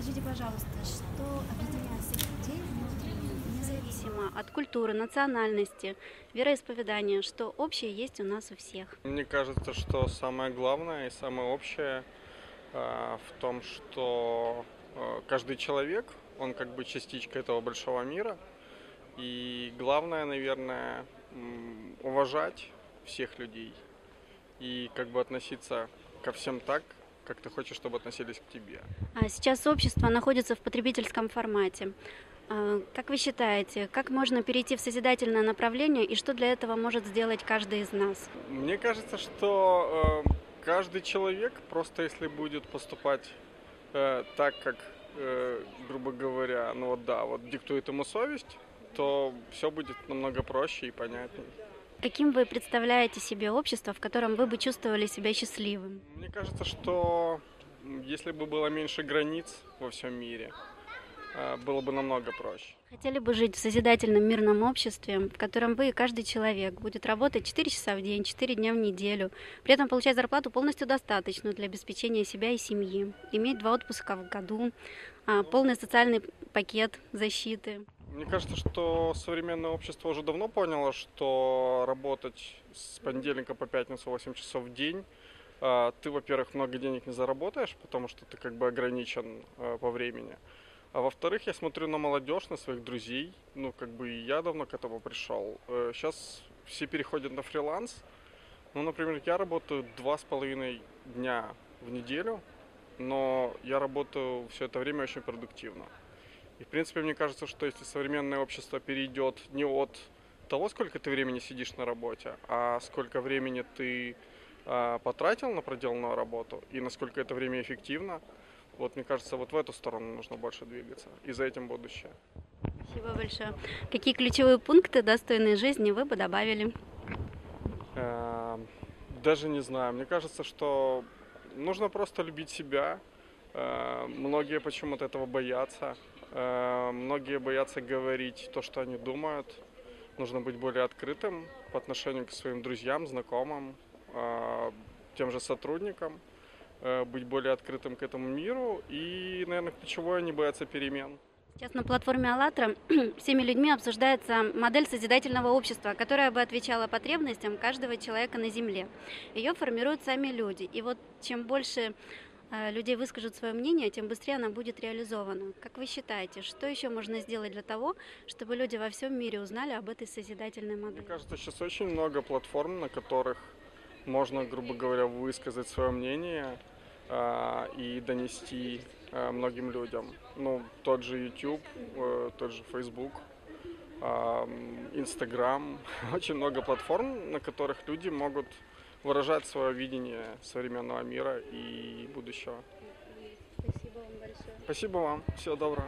Скажите, пожалуйста, что объединяет всех людей внутренне, независимо от культуры, национальности, вероисповедания, что общее есть у нас у всех. Мне кажется, что самое главное и самое общее э, в том, что э, каждый человек, он как бы частичка этого большого мира. И главное, наверное, уважать всех людей и как бы относиться ко всем так, как ты хочешь, чтобы относились к тебе. А сейчас общество находится в потребительском формате. А, как вы считаете, как можно перейти в созидательное направление и что для этого может сделать каждый из нас? Мне кажется, что э, каждый человек просто если будет поступать э, так, как, э, грубо говоря, ну вот да, вот диктует ему совесть, то все будет намного проще и понятнее. Каким вы представляете себе общество, в котором вы бы чувствовали себя счастливым? Мне кажется, что если бы было меньше границ во всем мире, э, было бы намного проще. Хотели бы жить в созидательном мирном обществе, в котором вы, каждый человек, будет работать 4 часа в день, 4 дня в неделю, при этом получать зарплату полностью достаточную для обеспечения себя и семьи, иметь два отпуска в году, а, полный социальный пакет защиты. Мне кажется, что современное общество уже давно поняло, что работать с понедельника по пятницу 8 часов в день а, ты, во-первых, много денег не заработаешь, потому что ты как бы ограничен а, по времени. А во-вторых, я смотрю на молодежь, на своих друзей. Ну, как бы и я давно к этому пришел. Сейчас э, все переходят на фриланс. Ну, например, я работаю два с половиной дня в неделю, но я работаю все это время очень продуктивно. И, в принципе, мне кажется, что если современное общество перейдет не от того, сколько ты времени сидишь на работе, а сколько времени ты э, потратил на проделанную работу и насколько это время эффективно, вот мне кажется, вот в эту сторону нужно больше двигаться. И за этим будущее. Спасибо большое. Какие ключевые пункты достойной жизни вы бы добавили? Э, даже не знаю. Мне кажется, что нужно просто любить себя. Э, многие почему-то этого боятся. Э, многие боятся говорить то, что они думают. Нужно быть более открытым по отношению к своим друзьям, знакомым, э, тем же сотрудникам, э, быть более открытым к этому миру и, наверное, ключевое не бояться перемен. Сейчас на платформе «АЛЛАТРА» всеми людьми обсуждается модель созидательного общества, которая бы отвечала потребностям каждого человека на Земле. Ее формируют сами люди. И вот чем больше людей выскажут свое мнение, тем быстрее она будет реализована. Как вы считаете, что еще можно сделать для того, чтобы люди во всем мире узнали об этой созидательной модели? Мне кажется, сейчас очень много платформ, на которых можно, грубо говоря, высказать свое мнение э, и донести э, многим людям. Ну, тот же YouTube, э, тот же Facebook, Instagram. Очень много платформ, на которых люди могут выражать свое видение современного мира и будущего. Спасибо вам большое. Спасибо вам. Всего доброго.